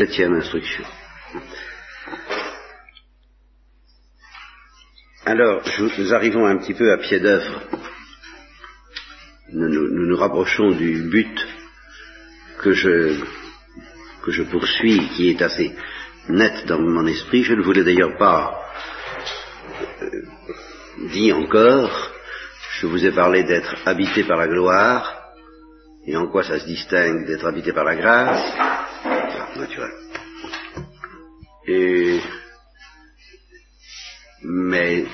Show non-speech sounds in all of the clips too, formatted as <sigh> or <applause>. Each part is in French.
septième instruction. Alors, nous arrivons un petit peu à pied d'œuvre. Nous, nous rapprochons du but que je, que je poursuis, qui est assez net dans mon esprit. Je ne voulais d'ailleurs pas euh, dire encore. Je vous ai parlé d'être habité par la gloire. Et en quoi ça se distingue d'être habité par la grâce Mais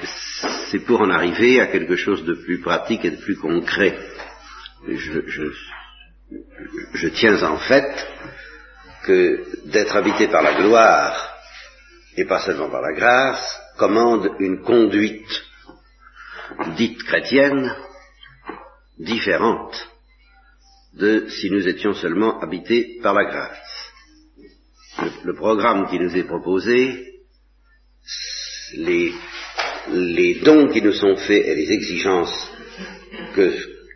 c'est pour en arriver à quelque chose de plus pratique et de plus concret. Je, je, je tiens en fait que d'être habité par la gloire et pas seulement par la grâce commande une conduite dite chrétienne différente de si nous étions seulement habités par la grâce. Le, programme qui nous est proposé les, les dons qui nous sont faits et les exigences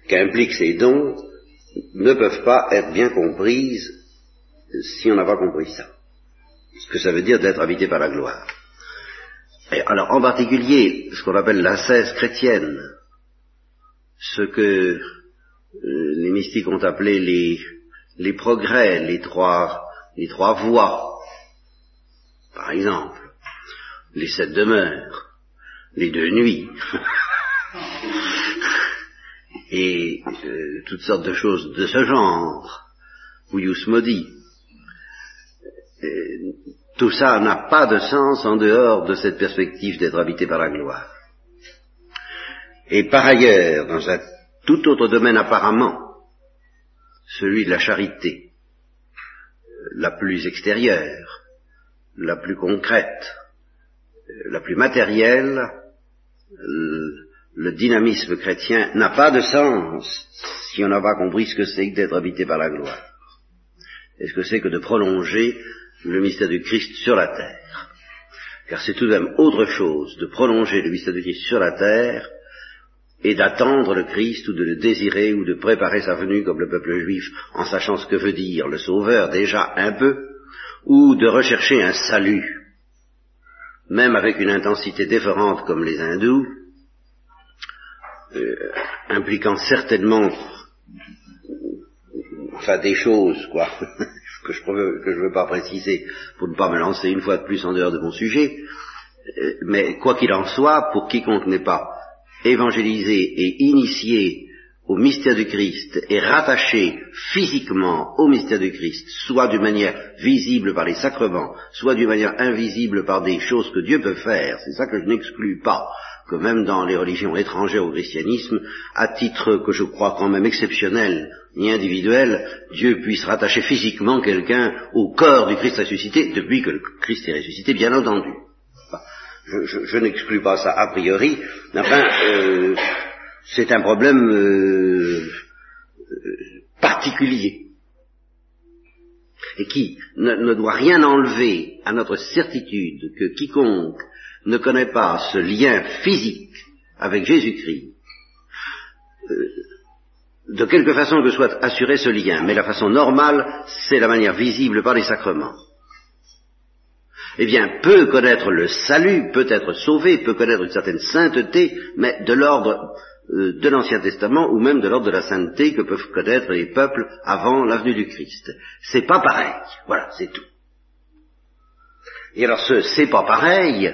qu'impliquent ces dons ne peuvent pas être bien comprises si on n'a pas compris ça. Ce que ça veut dire d'être habité par la gloire. Alors, en particulier, ce qu'on appelle la cesse chrétienne, ce que euh, les mystiques ont appelé les, les progrès, les trois, les trois voies, par exemple, les sept demeures, les deux nuits, <laughs> et euh, toutes sortes de choses de ce genre, ou Modi. Euh, tout ça n'a pas de sens en dehors de cette perspective d'être habité par la gloire. Et par ailleurs, dans un tout autre domaine apparemment, celui de la charité, la plus extérieure, la plus concrète, la plus matérielle, le dynamisme chrétien n'a pas de sens si on n'a pas compris ce que c'est que d'être habité par la gloire. Et ce que c'est que de prolonger le mystère du Christ sur la terre. Car c'est tout de même autre chose de prolonger le mystère du Christ sur la terre et d'attendre le Christ ou de le désirer ou de préparer sa venue comme le peuple juif en sachant ce que veut dire le Sauveur déjà un peu, ou de rechercher un salut même avec une intensité différente comme les hindous, euh, impliquant certainement enfin des choses quoi <laughs> que je ne veux pas préciser pour ne pas me lancer une fois de plus en dehors de mon sujet, euh, mais quoi qu'il en soit, pour quiconque n'est pas évangélisé et initié au mystère du Christ et rattaché physiquement au mystère du Christ, soit d'une manière visible par les sacrements, soit d'une manière invisible par des choses que Dieu peut faire, c'est ça que je n'exclus pas, que même dans les religions étrangères au christianisme, à titre que je crois quand même exceptionnel ni individuel, Dieu puisse rattacher physiquement quelqu'un au corps du Christ ressuscité depuis que le Christ est ressuscité, bien entendu. Je, n'exclus pas ça a priori, enfin, euh, c'est un problème euh, euh, particulier. Et qui ne, doit rien enlever à notre certitude que quiconque ne connaît pas ce lien physique avec Jésus-Christ, de quelque façon que soit assuré ce lien, mais la façon normale, c'est la manière visible par les sacrements. Eh bien, peut connaître le salut, peut être sauvé, peut connaître une certaine sainteté, mais de l'ordre euh, de l'Ancien Testament ou même de l'ordre de la sainteté que peuvent connaître les peuples avant l'avenue du Christ. C'est pas pareil. Voilà, c'est tout. Et alors ce c'est pas pareil,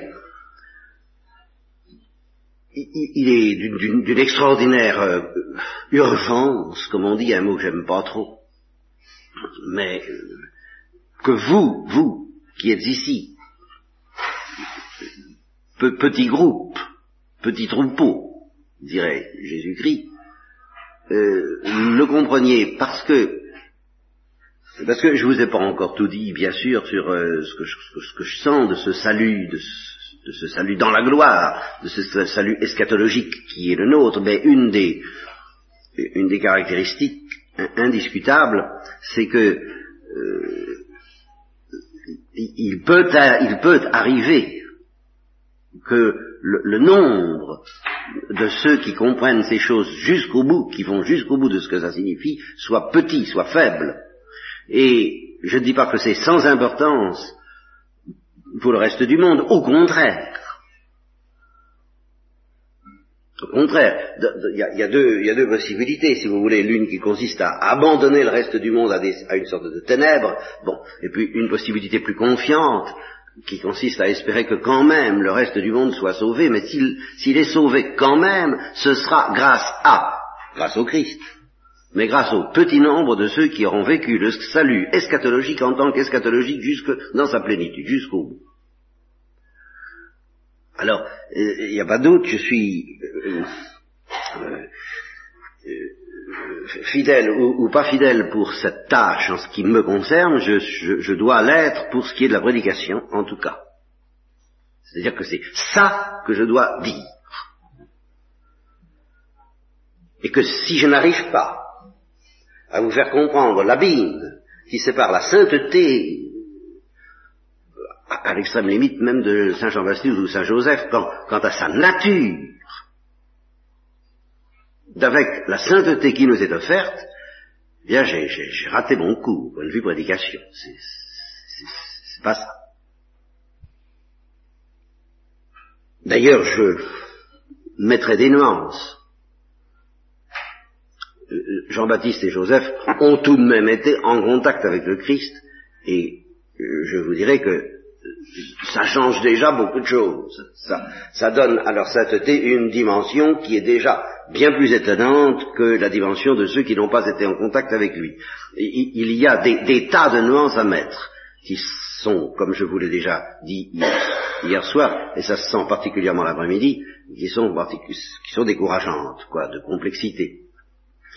il, est d'une extraordinaire euh, urgence, comme on dit, un mot que j'aime pas trop. Mais euh, que vous, vous, qui êtes ici, petit groupe, petit troupeau, dirait Jésus-Christ, euh, le compreniez parce que parce que je vous ai pas encore tout dit, bien sûr, sur euh, ce, que je, sens de ce salut, de ce, de ce, salut dans la gloire, de ce salut eschatologique qui est le nôtre, mais une des, une des caractéristiques indiscutables, c'est que euh, il, peut, il peut arriver que le, nombre de ceux qui comprennent ces choses jusqu'au bout, qui vont jusqu'au bout de ce que ça signifie, soit petit, soit faible. Et je ne dis pas que c'est sans importance pour le reste du monde, au contraire. Au contraire, il y, a, deux, possibilités, si vous voulez. L'une qui consiste à abandonner le reste du monde à, une sorte de ténèbres, bon, et puis une possibilité plus confiante, qui consiste à espérer que quand même le reste du monde soit sauvé, mais s'il est sauvé quand même, ce sera grâce à, grâce au Christ, mais grâce au petit nombre de ceux qui auront vécu le salut eschatologique en tant qu'eschatologique jusque dans sa plénitude, jusqu'au bout. Alors, il n'y a pas doute, je suis euh, euh, fidèle ou, pas fidèle pour cette tâche en ce qui me concerne, je, dois l'être pour ce qui est de la prédication, en tout cas. C'est-à-dire que c'est ça que je dois dire. Et que si je n'arrive pas à vous faire comprendre l'abîme qui sépare la sainteté à, l'extrême limite même de Saint Jean-Baptiste ou Saint Joseph, quant, à sa nature, d'avec la sainteté qui nous est offerte, eh bien j'ai raté mon coup point de vue prédication. C'est pas ça. D'ailleurs, je mettrai des nuances. Euh, Jean-Baptiste et Joseph ont tout de même été en contact avec le Christ, et euh, je vous dirais que ça change déjà beaucoup de choses. Ça, donne à leur sainteté une dimension qui est déjà bien plus étonnante que la dimension de ceux qui n'ont pas été en contact avec lui. Il, y a des, tas de nuances à mettre qui sont, comme je vous l'ai déjà dit hier, soir, et ça se sent particulièrement l'après-midi, qui sont, qui sont décourageantes, quoi, de complexité.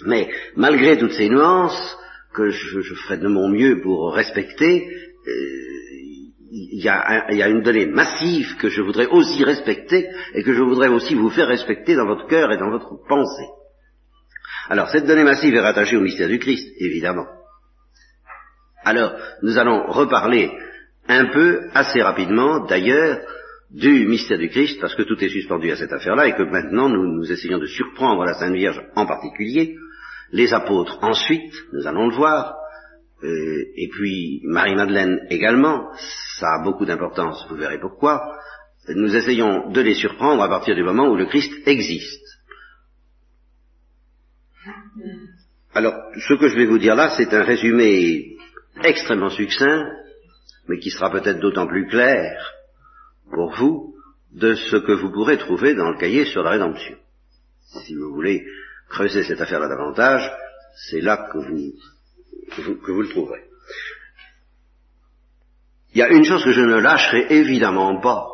Mais malgré toutes ces nuances, que je, ferai de mon mieux pour respecter, euh, il y, a une donnée massive que je voudrais aussi respecter et que je voudrais aussi vous faire respecter dans votre cœur et dans votre pensée. Alors, cette donnée massive est rattachée au mystère du Christ, évidemment. Alors, nous allons reparler un peu, assez rapidement d'ailleurs, du mystère du Christ, parce que tout est suspendu à cette affaire-là, et que maintenant nous, nous essayons de surprendre la Sainte Vierge en particulier, les apôtres ensuite, nous allons le voir, euh, et puis Marie-Madeleine également, ça a beaucoup d'importance, vous verrez pourquoi, nous essayons de les surprendre à partir du moment où le Christ existe. Alors, ce que je vais vous dire là, c'est un résumé extrêmement succinct, mais qui sera peut-être d'autant plus clair pour vous de ce que vous pourrez trouver dans le cahier sur la rédemption. Si vous voulez creuser cette affaire-là davantage, c'est là que vous que vous, le trouverez. Il y a une chose que je ne lâcherai évidemment pas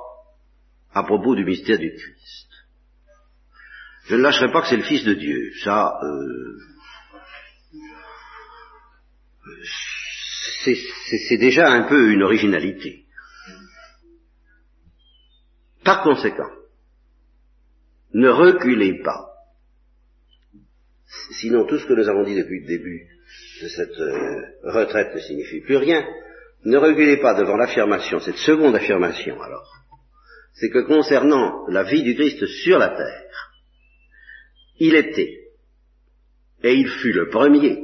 à propos du mystère du Christ. Je ne lâcherai pas que c'est le Fils de Dieu. Ça, euh, c'est déjà un peu une originalité. Par conséquent, ne reculez pas. Sinon, tout ce que nous avons dit depuis le début de cette euh, retraite ne signifie plus rien, ne reculez pas devant l'affirmation, cette seconde affirmation alors, c'est que concernant la vie du Christ sur la terre, il était, et il fut le premier,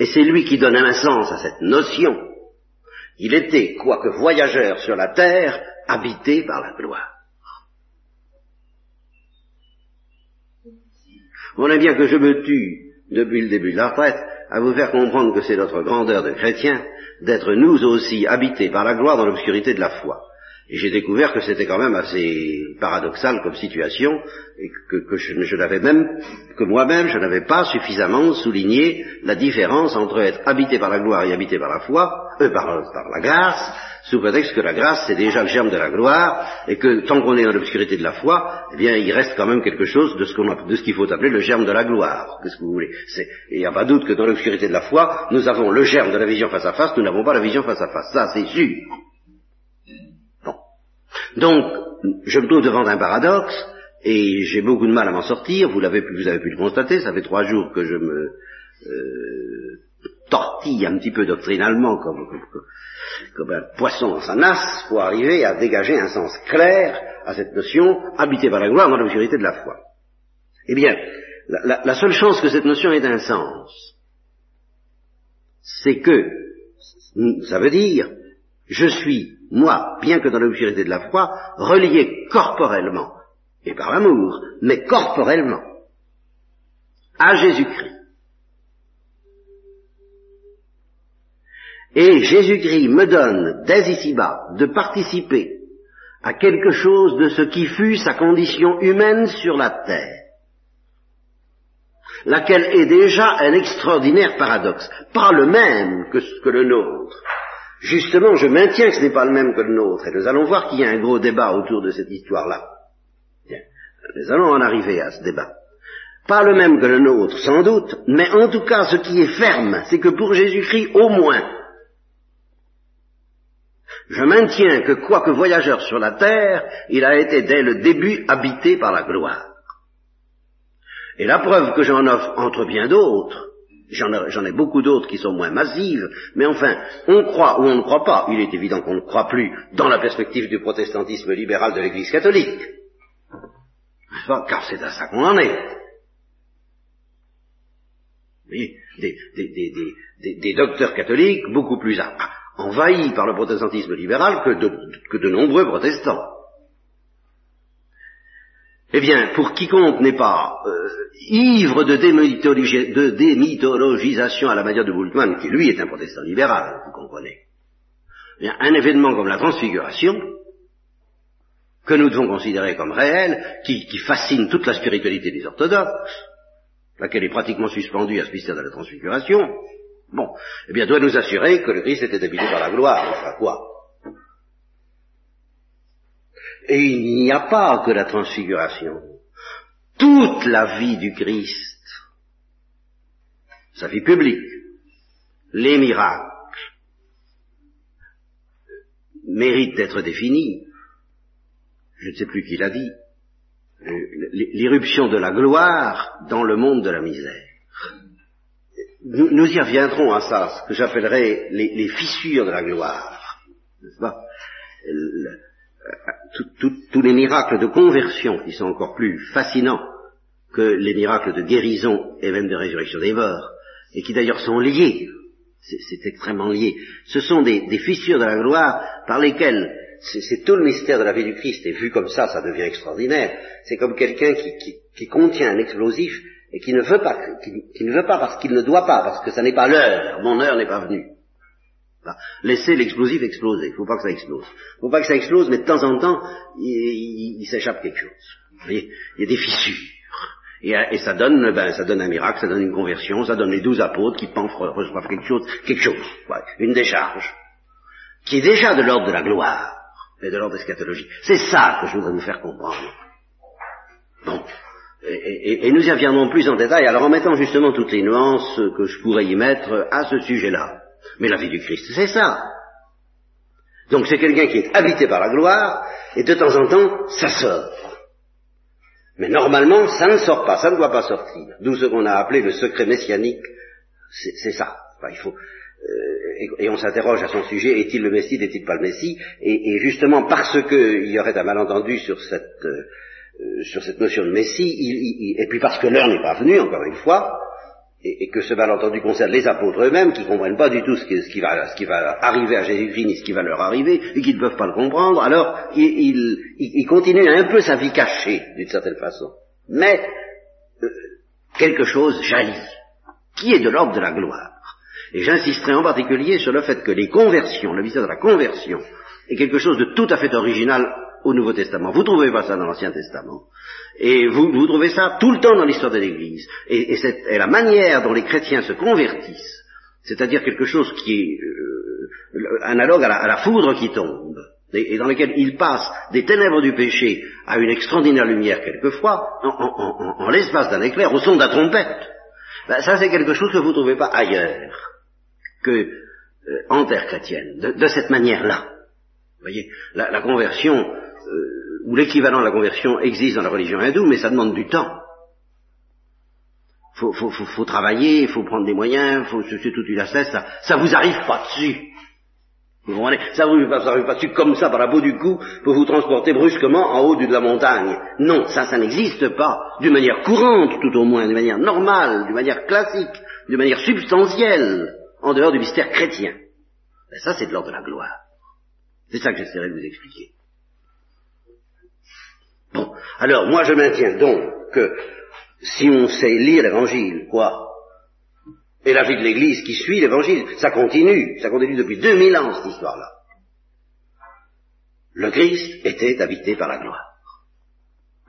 et c'est lui qui donne un sens à cette notion, il était, quoique voyageur sur la terre, habité par la gloire. Est bien que je me tue depuis le début de la retraite à vous faire comprendre que c'est notre grandeur de chrétien d'être nous aussi habités par la gloire dans l'obscurité de la foi. J'ai découvert que c'était quand même assez paradoxal comme situation, et que, je, n'avais même, que moi-même, je n'avais pas suffisamment souligné la différence entre être habité par la gloire et habité par la foi, euh, par, par la grâce, sous prétexte que la grâce c'est déjà le germe de la gloire, et que tant qu'on est dans l'obscurité de la foi, eh bien il reste quand même quelque chose de ce qu'on de ce qu'il faut appeler le germe de la gloire. Qu'est-ce que vous voulez? Il n'y a pas doute que dans l'obscurité de la foi, nous avons le germe de la vision face à face, nous n'avons pas la vision face à face. Ça c'est sûr. Donc, je me trouve devant un paradoxe, et j'ai beaucoup de mal à m'en sortir, vous l'avez vous avez pu le constater, ça fait trois jours que je me euh, tortille un petit peu doctrinalement comme, comme un poisson dans sa nasse pour arriver à dégager un sens clair à cette notion habité par la gloire dans l'obscurité de la foi. Eh bien, la, seule chance que cette notion ait un sens, c'est que Ça veut dire, je suis, moi, bien que dans l'obscurité de la foi, relié corporellement, et par l'amour, mais corporellement, à Jésus-Christ. Et Jésus-Christ me donne, dès ici-bas, de participer à quelque chose de ce qui fut sa condition humaine sur la terre, laquelle est déjà un extraordinaire paradoxe, pas le même que, que le nôtre. Justement, je maintiens que ce n'est pas le même que le nôtre, et nous allons voir qu'il y a un gros débat autour de cette histoire-là. Nous allons en arriver à ce débat. Pas le même que le nôtre, sans doute, mais en tout cas, ce qui est ferme, c'est que pour Jésus-Christ, au moins, je maintiens que quoique voyageur sur la terre, il a été dès le début habité par la gloire. Et la preuve que j'en offre entre bien d'autres, j'en ai, beaucoup d'autres qui sont moins massives, mais enfin, on croit ou on ne croit pas, il est évident qu'on ne croit plus dans la perspective du protestantisme libéral de l'Église catholique. Car c'est à ça qu'on en est. des, docteurs catholiques beaucoup plus envahi par le protestantisme libéral que de, nombreux protestants. Eh bien, pour quiconque n'est pas euh, ivre de, démythologisation à la manière de Bultmann, qui lui est un protestant libéral, vous comprenez, eh bien, un événement comme la transfiguration, que nous devons considérer comme réel, qui, qui fascine toute la spiritualité des orthodoxes, laquelle est pratiquement suspendue à ce mystère de la transfiguration, Bon, eh bien, doit nous assurer que le Christ était habité par la gloire, enfin quoi Et il n'y a pas que la transfiguration. Toute la vie du Christ, sa vie publique, les miracles, méritent d'être définis. Je ne sais plus qui l'a dit. L'irruption de la gloire dans le monde de la misère nous, y reviendrons à ça, ce que j'appellerais les, fissures de la gloire. N'est-ce pas? Tous les miracles de conversion qui sont encore plus fascinants que les miracles de guérison et même de résurrection des morts, et qui d'ailleurs sont liés, c'est extrêmement lié, ce sont des, fissures de la gloire par lesquelles c'est tout le mystère de la vie du Christ, et vu comme ça, ça devient extraordinaire. C'est comme quelqu'un qui contient un explosif et qui ne veut pas, qui, ne veut pas parce qu'il ne doit pas, parce que ça n'est pas l'heure, mon heure n'est pas venue. Laissez l'explosif exploser, il ne faut pas que ça explose. Il ne faut pas que ça explose, mais de temps en temps, il, s'échappe quelque chose. Vous voyez, il y a des fissures. Et, ça donne, ben, ça donne un miracle, ça donne une conversion, ça donne les douze apôtres qui pensent reçoivent quelque chose, quelque chose, une décharge, qui est déjà de l'ordre de la gloire et de l'ordre eschatologique. C'est ça que je voudrais vous faire comprendre. Bon. Et, nous y reviendrons plus en détail, alors en mettant justement toutes les nuances que je pourrais y mettre à ce sujet-là. Mais la vie du Christ, c'est ça. Donc c'est quelqu'un qui est habité par la gloire, et de temps en temps, ça sort. Mais normalement, ça ne sort pas, ça ne doit pas sortir. D'où ce qu'on a appelé le secret messianique, c'est ça. euh, et, on s'interroge à son sujet, est-il le Messie, n'est-il pas le Messie? Et, justement parce qu'il y aurait un malentendu sur cette... Euh, sur cette notion de Messie, et puis parce que l'heure n'est pas venue, encore une fois, et, que ce malentendu concerne les apôtres eux-mêmes, qui ne comprennent pas du tout ce qui, va, arriver à Jésus-Christ, ni ce qui va leur arriver, et qui ne peuvent pas le comprendre, alors il, il, continue un peu sa vie cachée, d'une certaine façon. Mais euh, quelque chose jaillit, qui est de l'ordre de la gloire. Et j'insisterai en particulier sur le fait que les conversions, le mystère de la conversion, est quelque chose de tout à fait original au Nouveau Testament. Vous ne trouvez pas ça dans l'Ancien Testament. Et vous, trouvez ça tout le temps dans l'histoire de l'Église. Et, la manière dont les chrétiens se convertissent, c'est-à-dire quelque chose qui est euh, analogue à la, foudre qui tombe, et, dans lequel ils passent des ténèbres du péché à une extraordinaire lumière quelquefois, en, l'espace d'un éclair, au son de la trompette. Ben, ça c'est quelque chose que vous ne trouvez pas ailleurs que euh, en terre chrétienne, de cette manière-là. Voyez, la, conversion euh, ou l'équivalent de la conversion existe dans la religion hindoue, mais ça demande du temps. Faut, faut, faut, faut travailler, il faut prendre des moyens, faut c'est toute une astuce, ça, ça vous arrive pas dessus. Vous comprenez? Ça vous arrive pas dessus comme ça par la peau du cou pour vous transporter brusquement en haut de la montagne. Non, ça, ça n'existe pas. D'une manière courante, tout au moins, d'une manière normale, d'une manière classique, d'une manière substantielle, en dehors du mystère chrétien. Ben ça, c'est de l'ordre de la gloire. C'est ça que j'essaierai de vous expliquer. Bon, alors moi je maintiens donc que si on sait lire l'évangile, quoi, et la vie de l'Église qui suit l'évangile, ça continue, ça continue depuis 2000 ans cette histoire-là. Le Christ était habité par la gloire.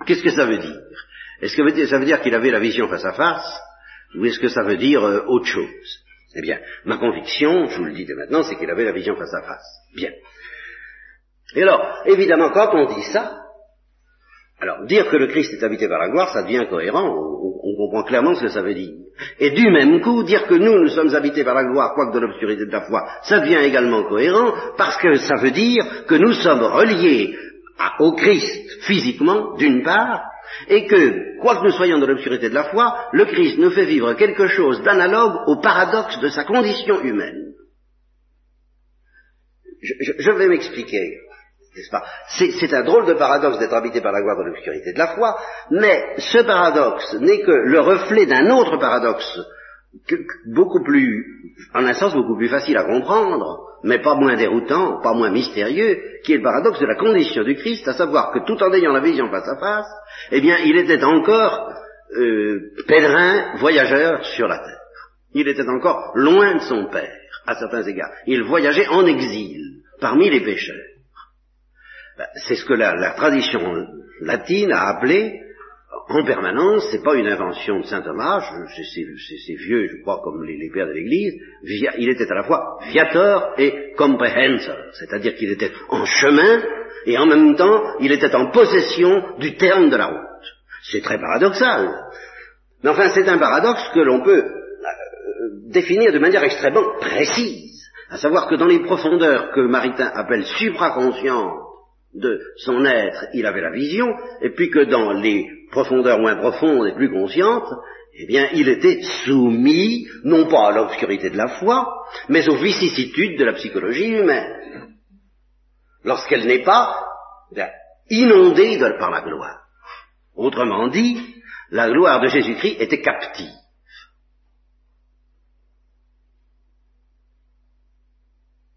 Qu'est-ce que ça veut dire? Est-ce que ça veut dire qu'il avait la vision face à face ou est-ce que ça veut dire euh, autre chose? Eh bien, ma conviction, je vous le dis dès maintenant, c'est qu'il avait la vision face à face. Bien. Et alors, évidemment, quand on dit ça, alors dire que le Christ est habité par la gloire, ça devient cohérent, on, comprend clairement ce que ça veut dire. Et du même coup, dire que nous, nous sommes habités par la gloire, quoique de l'obscurité de la foi, ça devient également cohérent, parce que ça veut dire que nous sommes reliés au Christ physiquement, d'une part, et que, quoique nous soyons dans l'obscurité de la foi, le Christ nous fait vivre quelque chose d'analogue au paradoxe de sa condition humaine. Je, vais m'expliquer, C'est un drôle de paradoxe d'être habité par la gloire de l'obscurité de la foi, mais ce paradoxe n'est que le reflet d'un autre paradoxe, beaucoup plus, en un sens beaucoup plus facile à comprendre, mais pas moins déroutant, pas moins mystérieux, qui est le paradoxe de la condition du Christ, à savoir que tout en ayant la vision face à face, eh bien, il était encore euh, pèlerin, voyageur sur la terre. Il était encore loin de son Père, à certains égards. Il voyageait en exil, parmi les pécheurs. Ben, c'est ce que la tradition latine a appelé en permanence, c'est pas une invention de saint Thomas, c'est vieux, je crois, comme les, pères de l'Église, il était à la fois viator et comprehensor, c'est-à-dire qu'il était en chemin et en même temps il était en possession du terme de la route. C'est très paradoxal. Mais enfin, c'est un paradoxe que l'on peut euh, définir de manière extrêmement précise, à savoir que dans les profondeurs que Maritain appelle supraconscientes de son être, il avait la vision, et puis que dans les profondeurs moins profondes et plus conscientes, eh bien, il était soumis, non pas à l'obscurité de la foi, mais aux vicissitudes de la psychologie humaine. Lorsqu'elle n'est pas eh inondée par la gloire. Autrement dit, la gloire de Jésus-Christ était captive.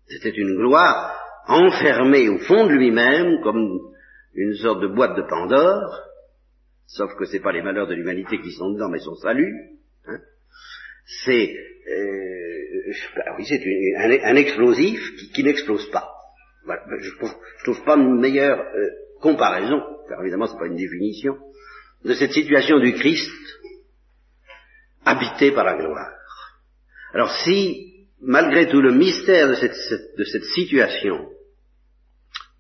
C'était une gloire enfermée au fond de lui-même comme une sorte de boîte de Pandore, sauf que ce n'est pas les malheurs de l'humanité qui sont dedans, mais son salut. Hein. C'est euh, ben oui, c'est un, explosif qui, n'explose pas. je trouve, trouve pas une meilleure euh, comparaison, car évidemment c'est pas une définition, de cette situation du Christ habité par la gloire. Alors si, malgré tout le mystère de cette situation,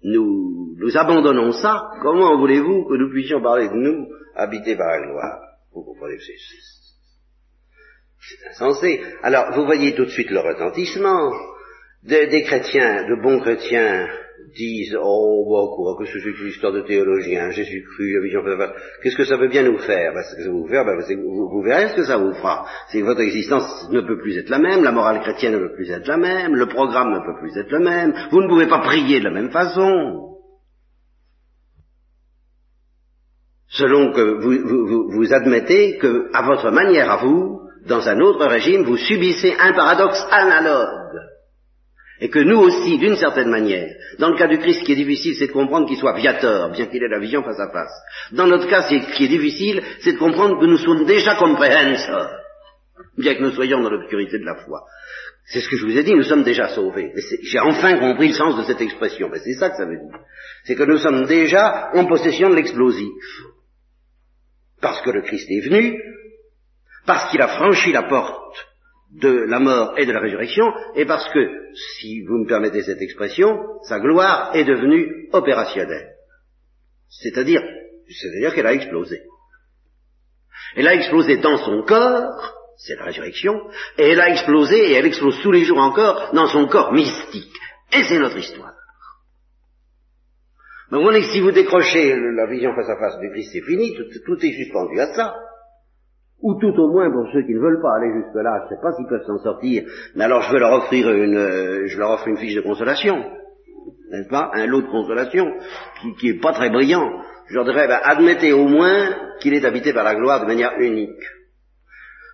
nous, nous abandonnons ça, comment voulez-vous que nous puissions parler de nous habités par la gloire Vous comprenez, c'est, c'est insensé. Alors, vous voyez tout de suite le retentissement. des chrétiens, de bons chrétiens, disent Oh, bon, quoi, que c'est une histoire de théologien, Jésus-Christ, qu'est-ce que ça veut bien nous faire? Ben, que ça vous, faire, ben, vous, vous, verrez ce que ça vous fera. C'est que votre existence ne peut plus être la même, la morale chrétienne ne peut plus être la même, le programme ne peut plus être le même, vous ne pouvez pas prier de la même façon. Selon que vous, vous admettez que, à votre manière à vous, dans un autre régime, vous subissez un paradoxe analogue et que nous aussi, d'une certaine manière, dans le cas du Christ, ce qui est difficile, c'est de comprendre qu'il soit viateur, bien qu'il ait la vision face à face. Dans notre cas, ce qui est difficile, c'est de comprendre que nous sommes déjà comprehensors, bien que nous soyons dans l'obscurité de la foi. C'est ce que je vous ai dit, nous sommes déjà sauvés. J'ai enfin compris le sens de cette expression. Mais c'est ça que ça veut dire. C'est que nous sommes déjà en possession de l'explosif. Parce que le Christ est venu, parce qu'il a franchi la porte de la mort et de la résurrection, et parce que, si vous me permettez cette expression, sa gloire est devenue opérationnelle. C'est-à-dire, c'est-à-dire qu'elle a explosé. Elle a explosé dans son corps, c'est la résurrection, et elle a explosé, et elle explose tous les jours encore, dans son corps mystique. Et c'est notre histoire. Mais vous voyez que si vous décrochez la vision face à face du Christ, c'est fini, tout est suspendu à ça ou tout au moins pour ceux qui ne veulent pas aller jusque-là, je ne sais pas s'ils peuvent s'en sortir, mais alors je vais leur offrir une, euh, je leur offre une fiche de consolation, n'est-ce pas, un lot de consolation qui, qui est pas très brillant. Je leur dirais, ben, admettez au moins qu'il est habité par la gloire de manière unique.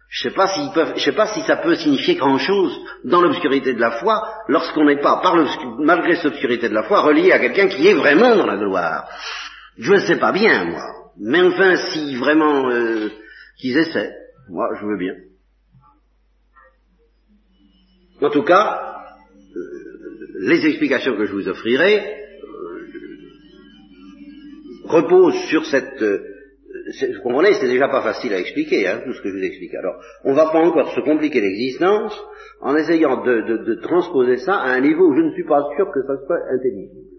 Je sais pas s'ils peuvent, je sais pas si ça peut signifier grand chose dans l'obscurité de la foi lorsqu'on n'est pas, par malgré cette obscurité de la foi, relié à quelqu'un qui est vraiment dans la gloire. Je ne sais pas bien, moi. Mais enfin, si vraiment euh, qu'ils essaient, moi, je veux bien. En tout cas, euh, les explications que je vous offrirai euh, reposent sur cette vous comprenez, c'est déjà pas facile à expliquer, hein, tout ce que je vous explique. Alors, on va pas encore se compliquer l'existence en essayant de, transposer ça à un niveau où je ne suis pas sûr que ça soit intelligible.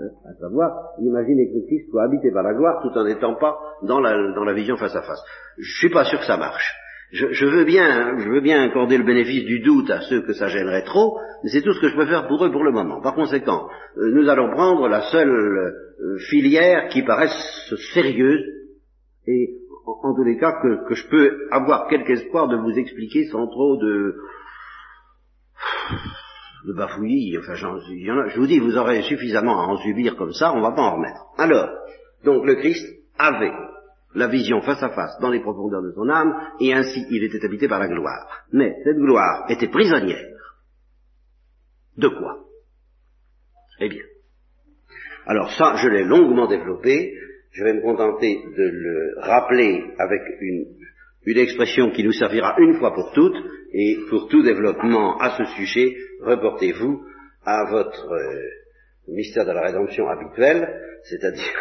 Hein, à savoir, imaginez que le Christ soit habité par la gloire tout en n'étant pas dans la, vision face à face. Je suis pas sûr que ça marche. Je, veux bien, je veux bien accorder le bénéfice du doute à ceux que ça gênerait trop, mais c'est tout ce que je peux faire pour eux pour le moment. Par conséquent, euh, nous allons prendre la seule euh, filière qui paraisse sérieuse et en, tous les cas que, je peux avoir quelque espoir de vous expliquer sans trop de de bafouillis, enfin je vous dis, vous aurez suffisamment à en subir comme ça, on va pas en remettre. Alors, donc le Christ avait la vision face à face dans les profondeurs de son âme, et ainsi il était habité par la gloire. Mais cette gloire était prisonnière. De quoi? Eh bien. Alors ça, je l'ai longuement développé, je vais me contenter de le rappeler avec une, expression qui nous servira une fois pour toutes, et pour tout développement à ce sujet, reportez-vous à votre euh, mystère de la rédemption habituel, c'est-à-dire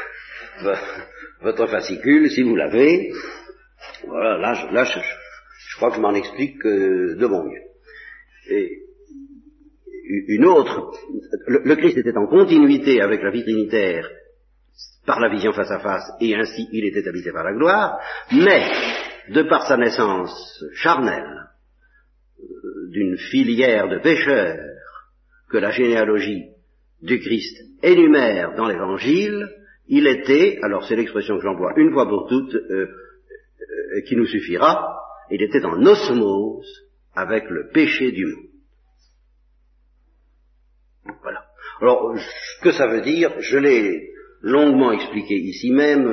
<laughs> votre fascicule, si vous l'avez. Voilà, là, je, crois que je m'en explique de mon mieux. Et une autre, le, le Christ était en continuité avec la vie trinitaire par la vision face à face, et ainsi il était habité par la gloire, mais, de par sa naissance charnelle, euh, d'une filière de pécheurs que la généalogie du Christ énumère dans l'Évangile, il était, alors c'est l'expression que j'emploie une fois pour toutes, euh, euh, qui nous suffira, il était en osmose avec le péché du monde. Voilà. Alors, ce que ça veut dire, je l'ai longuement expliqué ici même,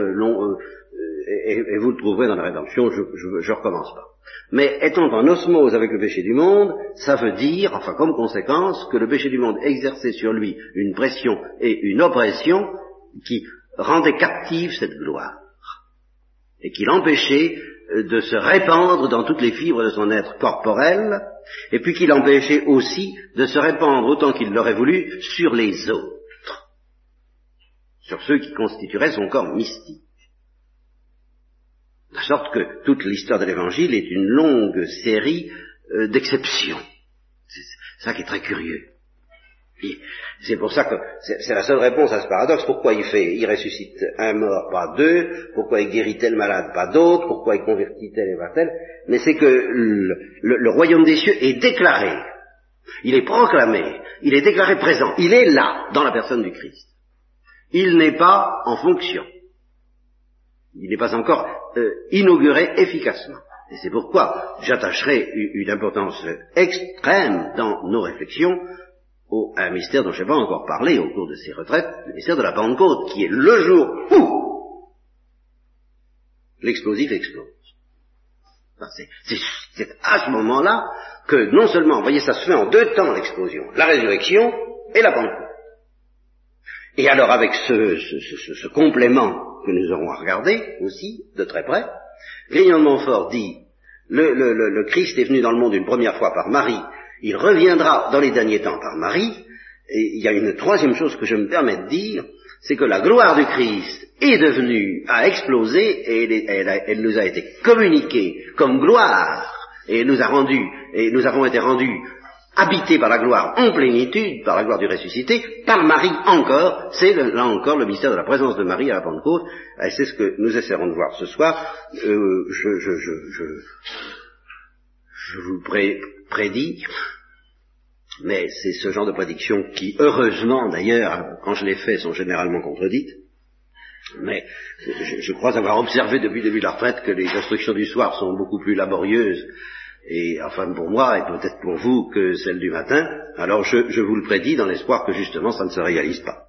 et, vous le trouverez dans la rédemption, je, je, recommence pas. Mais étant en osmose avec le péché du monde, ça veut dire, enfin comme conséquence, que le péché du monde exerçait sur lui une pression et une oppression qui rendait captive cette gloire, et qui l'empêchait euh, de se répandre dans toutes les fibres de son être corporel, et puis qui l'empêchait aussi de se répandre autant qu'il l'aurait voulu sur les autres sur ceux qui constitueraient son corps mystique. De sorte que toute l'histoire de l'Évangile est une longue série euh, d'exceptions. C'est ça qui est très curieux. C'est pour ça que c'est la seule réponse à ce paradoxe. Pourquoi il fait, il ressuscite un mort, pas deux? Pourquoi il guérit tel malade, pas d'autres Pourquoi il convertit tel et pas tel? Mais c'est que le royaume des cieux est déclaré. Il est proclamé. Il est déclaré présent. Il est là, dans la personne du Christ il n'est pas en fonction. Il n'est pas encore euh, inauguré efficacement. Et c'est pourquoi j'attacherai une importance extrême dans nos réflexions au, à un mystère dont je n'ai pas encore parlé au cours de ces retraites, le mystère de la Pentecôte, qui est le jour où l'explosif explose. c'est à ce moment-là que non seulement, vous voyez, ça se fait en deux temps l'explosion, la résurrection et la Pentecôte. Et alors avec ce, complément que nous aurons à regarder aussi de très près, Grignon de Montfort dit le, le, Christ est venu dans le monde une première fois par Marie, il reviendra dans les derniers temps par Marie, et il y a une troisième chose que je me permets de dire, c'est que la gloire du Christ est devenue, a explosé, et elle, elle nous a été communiquée comme gloire, et nous a rendu, et nous avons été rendus habité par la gloire en plénitude, par la gloire du ressuscité, par Marie encore, c'est là encore le mystère de la présence de Marie à la Pentecôte, et c'est ce que nous essaierons de voir ce soir. Euh, je, je, je, je, vous prédis, mais c'est ce genre de prédictions qui, heureusement d'ailleurs, quand je les fais, sont généralement contredites. Mais je, je crois avoir observé depuis le début de la retraite que les instructions du soir sont beaucoup plus laborieuses et enfin pour moi et peut-être pour vous que celle du matin, alors je, vous le prédis dans l'espoir que justement ça ne se réalise pas.